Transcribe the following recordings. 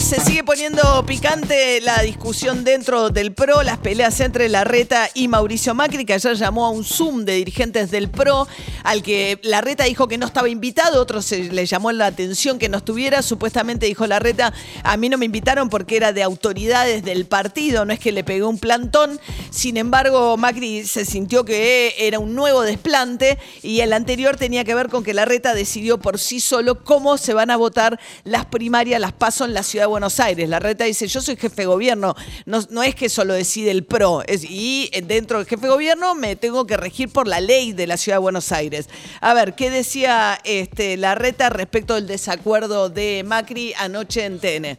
Se sigue poniendo picante la discusión dentro del PRO, las peleas entre Larreta y Mauricio Macri, que ayer llamó a un Zoom de dirigentes del PRO, al que Larreta dijo que no estaba invitado, otros se le llamó la atención que no estuviera. Supuestamente dijo Larreta, a mí no me invitaron porque era de autoridades del partido, no es que le pegué un plantón. Sin embargo, Macri se sintió que era un nuevo desplante y el anterior tenía que ver con que Larreta decidió por sí solo cómo se van a votar las primarias, las paso en la ciudad Buenos Aires. La reta dice, yo soy jefe de gobierno, no, no es que solo decide el PRO, es, y dentro del jefe de gobierno me tengo que regir por la ley de la ciudad de Buenos Aires. A ver, ¿qué decía este, la reta respecto del desacuerdo de Macri anoche en TN?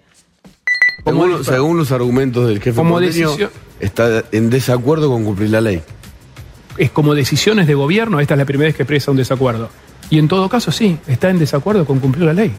Según, según los argumentos del jefe Como decisión- está en desacuerdo con cumplir la ley. es como decisiones de gobierno, esta es la primera vez que expresa un desacuerdo. Y en todo caso, sí, está en desacuerdo con cumplir la ley.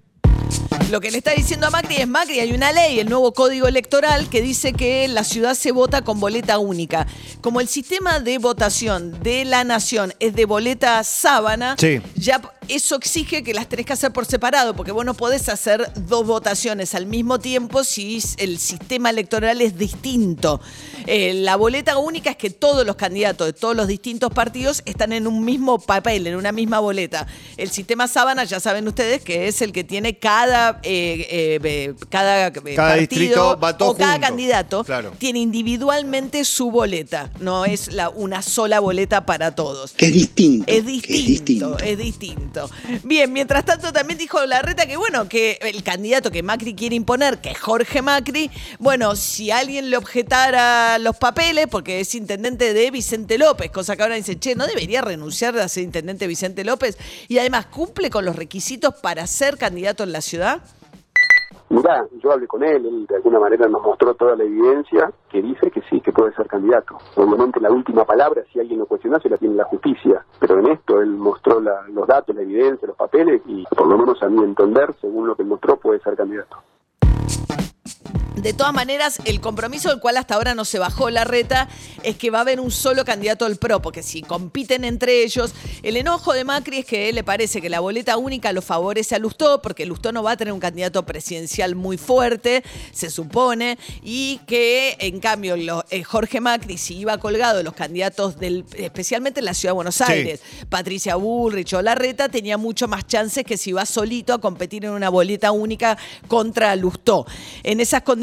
Lo que le está diciendo a Macri es, Macri, hay una ley, el nuevo código electoral, que dice que la ciudad se vota con boleta única. Como el sistema de votación de la nación es de boleta sábana, Sí. ya eso exige que las tenés que hacer por separado, porque vos no podés hacer dos votaciones al mismo tiempo si el sistema electoral es distinto. Eh, la boleta única es que todos los candidatos de todos los distintos partidos están en un mismo papel, en una misma boleta. El sistema sábana, ya saben ustedes, que es el que tiene cada, eh, eh, cada, eh, Cada partido distrito va todo o cada junto. candidato Claro. tiene individualmente su boleta. No es la, una sola boleta para todos. Que es distinto. Es que distinto, es distinto. Bien, mientras tanto también dijo Larreta que bueno, que el candidato que Macri quiere imponer, que es Jorge Macri, bueno, si alguien le objetara los papeles, porque es intendente de Vicente López, cosa que ahora dice, che, ¿no debería renunciar a ser intendente Vicente López? Y además cumple con los requisitos para ser candidato en la ciudad. Mirá, yo hablé con él, él de alguna manera nos mostró toda la evidencia que dice que sí, que puede ser candidato. Obviamente la última palabra, si alguien lo cuestiona, se la tiene la justicia. Pero en esto él mostró la- los datos, la evidencia, los papeles y por lo menos a mi entender, según lo que mostró, puede ser candidato. De todas maneras, el compromiso del cual hasta ahora no se bajó la reta es que va a haber un solo candidato al PRO, porque si compiten entre ellos, el enojo de Macri es que le parece que la boleta única lo favorece a Lustó, porque Lustó no va a tener un candidato presidencial muy fuerte, se supone, y que en cambio lo- eh, Jorge Macri, si iba colgado de los candidatos del, especialmente en la ciudad de Buenos Aires, Patricia Bullrich o Larreta, tenía mucho más chances que si iba solito a competir en una boleta única contra Lustó. En esas condiciones,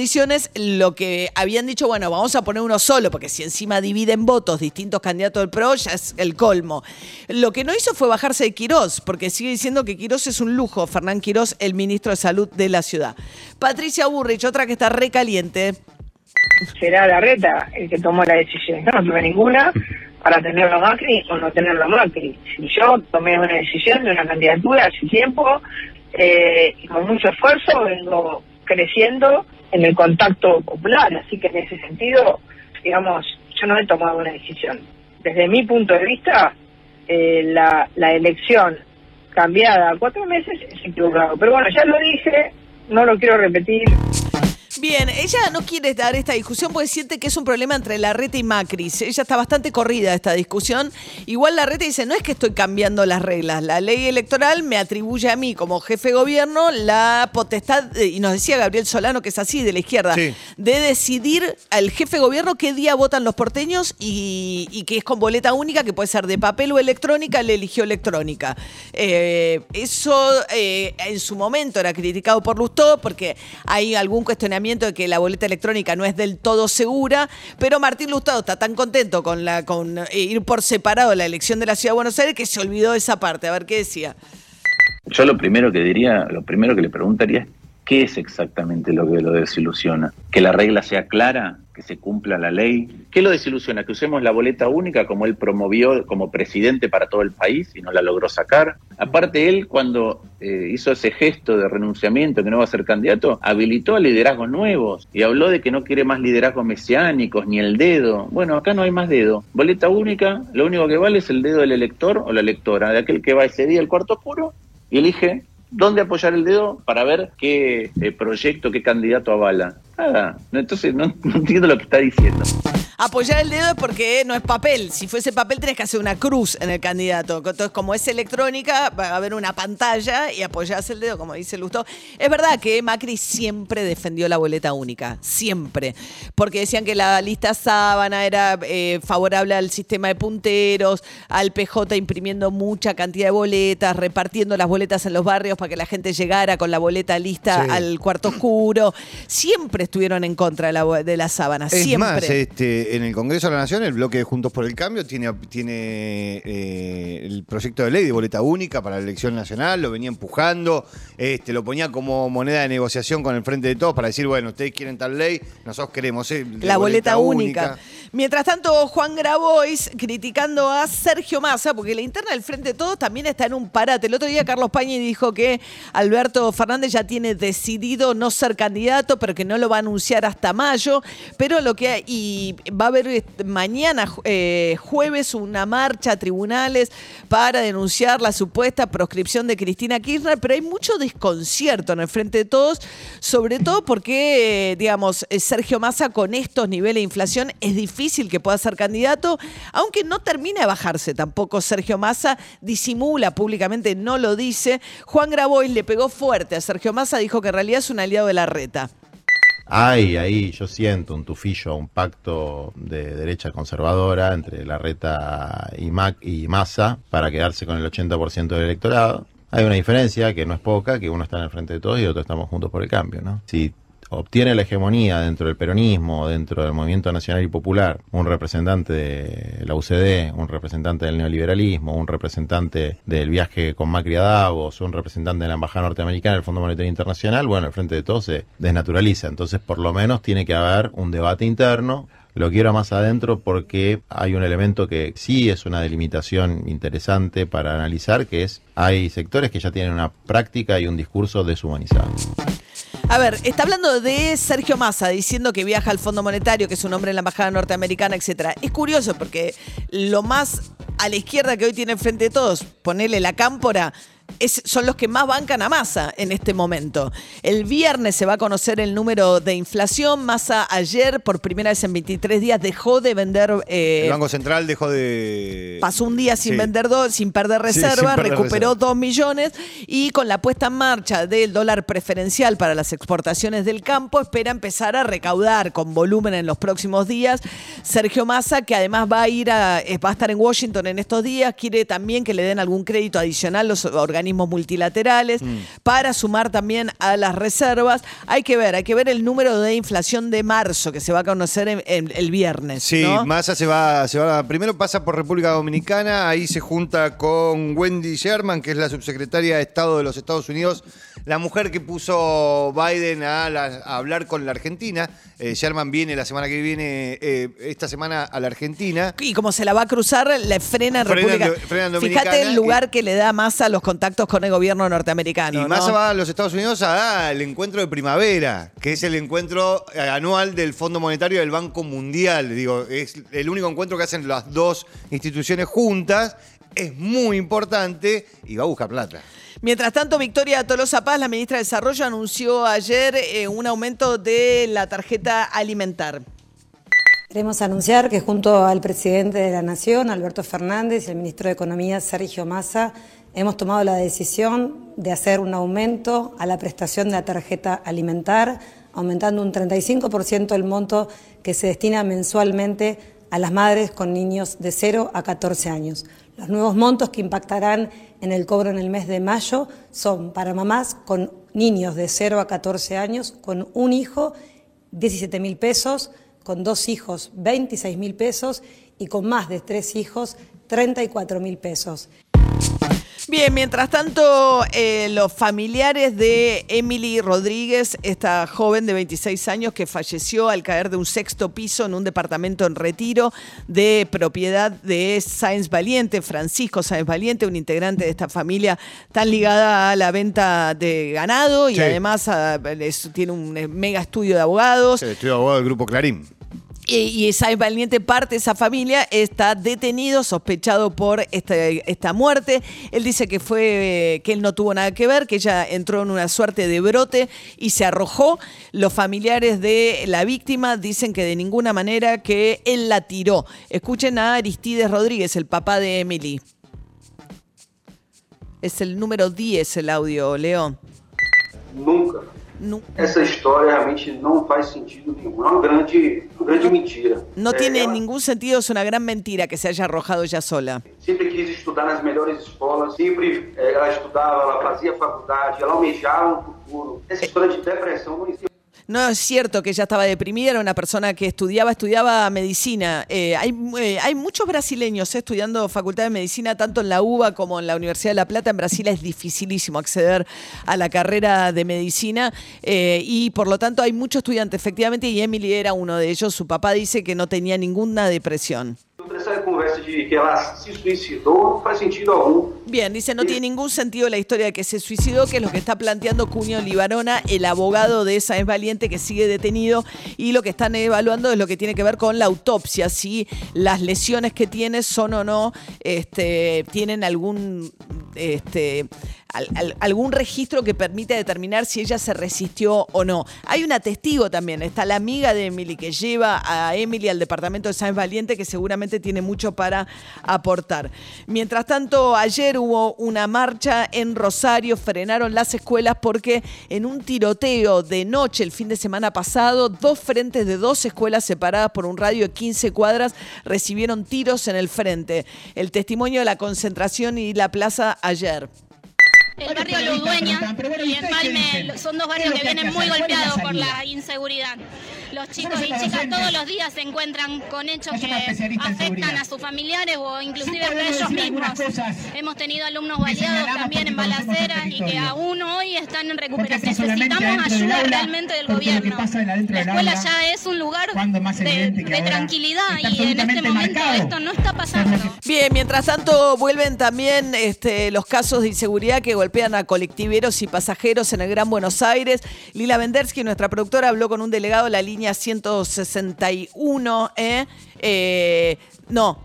lo que habían dicho, bueno, vamos a poner uno solo, porque si encima dividen votos distintos candidatos del PRO, ya es el colmo. Lo que no hizo fue bajarse de Quirós, porque sigue diciendo que Quirós es un lujo, Fernán Quirós, el ministro de Salud de la ciudad. Patricia Bullrich, otra que está recaliente. será la reta el que tomó la decisión. Yo no tuve ninguna para tenerlo a Macri o no tenerlo a Macri. Si yo tomé una decisión de una candidatura hace tiempo eh, con mucho esfuerzo vengo creciendo en el contacto popular, así que en ese sentido, digamos, yo no he tomado una decisión. Desde mi punto de vista, eh, la, la elección cambiada a cuatro meses es equivocado. Pero bueno, ya lo dije, no lo quiero repetir. Bien, ella no quiere dar esta discusión porque siente que es un problema entre Larreta y Macri. Ella está bastante corrida esta discusión. Igual Larreta dice, no es que estoy cambiando las reglas. La ley electoral me atribuye a mí como jefe de gobierno la potestad, y nos decía Gabriel Solano, que es así, de la izquierda, Sí. de decidir al jefe de gobierno qué día votan los porteños y, y que es con boleta única, que puede ser de papel o electrónica, le eligió electrónica. Eh, eso eh, en su momento era criticado por Lustó porque hay algún cuestionamiento de que la boleta electrónica no es del todo segura, pero Martín Lustado está tan contento con, la, con eh, ir por separado la elección de la Ciudad de Buenos Aires que se olvidó de esa parte. A ver qué decía. Yo lo primero que diría, lo primero que le preguntaría es ¿Qué es exactamente lo que lo desilusiona? ¿Que la regla sea clara? ¿Que se cumpla la ley? ¿Qué lo desilusiona? ¿Que usemos la boleta única como él promovió como presidente para todo el país y no la logró sacar? Aparte, él cuando eh, hizo ese gesto de renunciamiento, que no va a ser candidato, habilitó a liderazgos nuevos y habló de que no quiere más liderazgos mesiánicos ni el dedo. Bueno, acá no hay más dedo. Boleta única, lo único que vale es el dedo del elector o la electora, de aquel que va ese día al cuarto oscuro y elige dónde apoyar el dedo para ver qué eh, proyecto, qué candidato avala. Nada, entonces no, no entiendo lo que está diciendo. Apoyar el dedo es porque no es papel. Si fuese papel tenés que hacer una cruz en el candidato. Entonces, como es electrónica, va a haber una pantalla y apoyás el dedo, como dice Lustó. Es verdad que Macri siempre defendió la boleta única. Siempre. Porque decían que la lista sábana era eh, favorable al sistema de punteros, al PJ imprimiendo mucha cantidad de boletas, repartiendo las boletas en los barrios para que la gente llegara con la boleta lista Sí. al cuarto oscuro. Siempre estuvieron en contra de la, de la sábana. Es siempre. más, este, en el Congreso de la Nación, el bloque de Juntos por el Cambio tiene, tiene eh, el proyecto de ley de boleta única para la elección nacional, lo venía empujando, este, lo ponía como moneda de negociación con el Frente de Todos para decir, bueno, ustedes quieren tal ley, nosotros queremos eh, La boleta única. Mientras tanto, Juan Grabois criticando a Sergio Massa, porque la interna del Frente de Todos también está en un parate. El otro día Carlos Pañi dijo que Alberto Fernández ya tiene decidido no ser candidato, pero que no lo va anunciar hasta mayo. Pero lo que y va a haber este, mañana, eh, jueves, una marcha a tribunales para denunciar la supuesta proscripción de Cristina Kirchner, pero hay mucho desconcierto en el Frente de Todos, sobre todo porque, eh, digamos, eh, Sergio Massa con estos niveles de inflación es difícil que pueda ser candidato, aunque no termina de bajarse tampoco Sergio Massa, disimula públicamente, no lo dice. Juan Grabois le pegó fuerte a Sergio Massa, dijo que en realidad es un aliado de la reta. Hay ahí, yo siento un tufillo, un pacto de derecha conservadora entre Larreta y, Mac y Massa para quedarse con el 80% del electorado. Hay una diferencia que no es poca, que uno está en el frente de todos y otro estamos juntos por el cambio, ¿no? Si obtiene la hegemonía dentro del peronismo, dentro del movimiento nacional y popular, un representante de la UCD, un representante del neoliberalismo, un representante del viaje con Macri a Davos, un representante de la Embajada Norteamericana, el Fondo Monetario Internacional, bueno, el frente de todos se desnaturaliza. Entonces, por lo menos tiene que haber un debate interno. Lo quiero más adentro porque hay un elemento que sí es una delimitación interesante para analizar, que es hay sectores que ya tienen una práctica y un discurso deshumanizado. A ver, está hablando de Sergio Massa diciendo que viaja al Fondo Monetario, que es un hombre en la embajada norteamericana, etcétera. Es curioso porque lo más a la izquierda que hoy tiene el frente de todos, ponerle la cámpora, es- son los que más bancan a Massa en este momento. El viernes se va a conocer el número de inflación. Massa ayer, por primera vez en 23 días, dejó de vender. eh, El Banco Central dejó de... Pasó un día sin Sí. vender dos, sin perder Sí, sin reservas, perder recuperó reserva. dos millones y con la puesta en marcha del dólar preferencial para las exportaciones del campo, espera empezar a recaudar con volumen en los próximos días. Sergio Massa, que además va a ir a, va a estar en Washington en estos días, quiere también que le den algún crédito adicional los organismos multilaterales Mm. para sumar también a las reservas. Hay que ver, hay que ver el número de inflación de marzo que se va a conocer en- en- el viernes. Sí, ¿no? Massa se va, se va, primero pasa por República Dominicana, ahí se junta con Wendy Sherman, que es la subsecretaria de Estado de los Estados Unidos, la mujer que puso Biden a, la- a hablar con la Argentina. Eh, Sherman viene la semana que viene, eh, esta semana a la Argentina. Y como se la va a cruzar, le frena en Frena en República. Frena Dominicana Fíjate el y- lugar que le da más a los contactos con el gobierno norteamericano. Y ¿no? Massa va a los Estados Unidos al encuentro de primavera, que es el encuentro eh, anual del Fondo Monetario del Banco Mundial. Digo, es el único encuentro que hacen las dos instituciones juntas. Es muy importante y va a buscar plata. Mientras tanto, Victoria Tolosa Paz, la ministra de Desarrollo, anunció ayer eh, un aumento de la tarjeta alimentar. Queremos anunciar que junto al presidente de la Nación, Alberto Fernández, y el ministro de Economía, Sergio Massa, hemos tomado la decisión de hacer un aumento a la prestación de la tarjeta alimentar, aumentando un 35% el monto que se destina mensualmente a las madres con niños de 0 a 14 años. Los nuevos montos que impactarán en el cobro en el mes de mayo son para mamás con niños de 0 a 14 años, con un hijo, 17 mil pesos, con dos hijos, 26 mil pesos y con más de tres hijos, 34 mil pesos. Bien, mientras tanto, eh, los familiares de Emily Rodríguez, esta joven de 26 años que falleció al caer de un sexto piso en un departamento en retiro de propiedad de Sáenz Valiente, Francisco Sáenz Valiente, un integrante de esta familia tan ligada a la venta de ganado y Sí. además a- es- tiene un eh, mega estudio de abogados. Sí, estoy abogado del grupo Clarín. Y, Sáenz Valiente, parte esa familia, está detenido, sospechado por esta, esta muerte. Él dice que fue eh, que él no tuvo nada que ver, que ella entró en una suerte de brote y se arrojó. Los familiares de la víctima dicen que de ninguna manera que él la tiró. Escuchen a Aristides Rodríguez, el papá de Emily. Es el número 10 el audio, León. Nunca. Essa história realmente não faz sentido nenhum. É uma grande, uma grande mentira. No É, tiene ela ningún sentido, es una gran mentira que se haya arrojado ella sola. sempre quis estudar nas melhores escolas, sempre eh, ela estudava, ela fazia faculdade, ela almejava um futuro. Essa história de depressão não existe. No es cierto que ella estaba deprimida, era una persona que estudiaba, estudiaba medicina. Eh, hay, eh, hay muchos brasileños eh, estudiando facultad de medicina, tanto en la UBA como en la Universidad de La Plata. En Brasil es dificilísimo acceder a la carrera de medicina eh, y por lo tanto hay muchos estudiantes, efectivamente, y Emily era uno de ellos. Su papá dice que no tenía ninguna depresión. Conversa de que se faz sentido algum. Bien, dice, no tiene ningún sentido la historia de que se suicidó, que es lo que está planteando Cunio Libarona, el abogado de esa es valiente que sigue detenido, y lo que están evaluando es lo que tiene que ver con la autopsia, si las lesiones que tiene son o no, este, tienen algún, este, al- al- algún registro que permite determinar si ella se resistió o no. Hay una testigo también, está la amiga de Emily que lleva a Emily al departamento de Sáenz Valiente que seguramente tiene mucho para aportar. Mientras tanto, ayer hubo una marcha en Rosario, frenaron las escuelas porque en un tiroteo de noche el fin de semana pasado, dos frentes de dos escuelas separadas por un radio de 15 cuadras recibieron tiros en el frente. El testimonio de la concentración y la plaza ayer. El barrio Ludueña y Empalme son dos barrios que vienen muy golpeados por la inseguridad. Los chicos y chicas todos los días se encuentran con hechos que afectan a sus familiares o inclusive a ellos mismos. Hemos tenido alumnos baleados también en balaceras y que aún hoy están en recuperación. Necesitamos ayuda realmente del gobierno. La escuela ya es un lugar de, de tranquilidad y en este momento esto no está pasando. Bien, mientras tanto vuelven también este, los casos de inseguridad que golpean a colectiveros y pasajeros en el Gran Buenos Aires. Lila Vendersky, nuestra productora, habló con un delegado de la línea 161. ¿eh? Eh, no,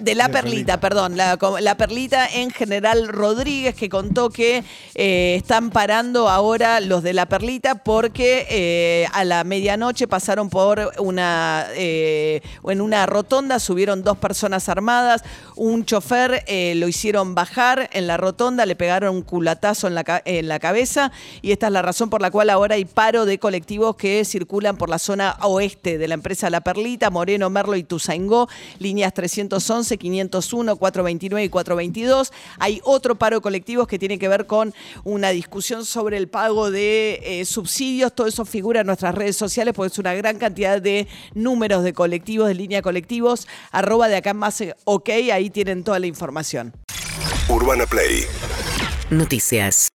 de La De Perlita, perdón, la, la Perlita en General Rodríguez que contó que eh, están parando ahora los de La Perlita porque eh, a la medianoche pasaron por una, eh, en una rotonda, subieron dos personas armadas, un chofer eh, lo hicieron bajar en la rotonda, le pegaron un culatazo en la, en la cabeza y esta es la razón por la cual ahora hay paro de colectivos que circulan por la zona oeste de la empresa La Perlita, Moreno, Merlo y Tuzaingó, líneas 311, 501, 429 y 422. Hay otro paro de colectivos que tiene que ver con una discusión sobre el pago de eh, subsidios. Todo eso figura en nuestras redes sociales porque es una gran cantidad de números de colectivos, de línea colectivos. Arroba de acá más eh, ok, ahí tienen toda la información. Urbana Play Noticias.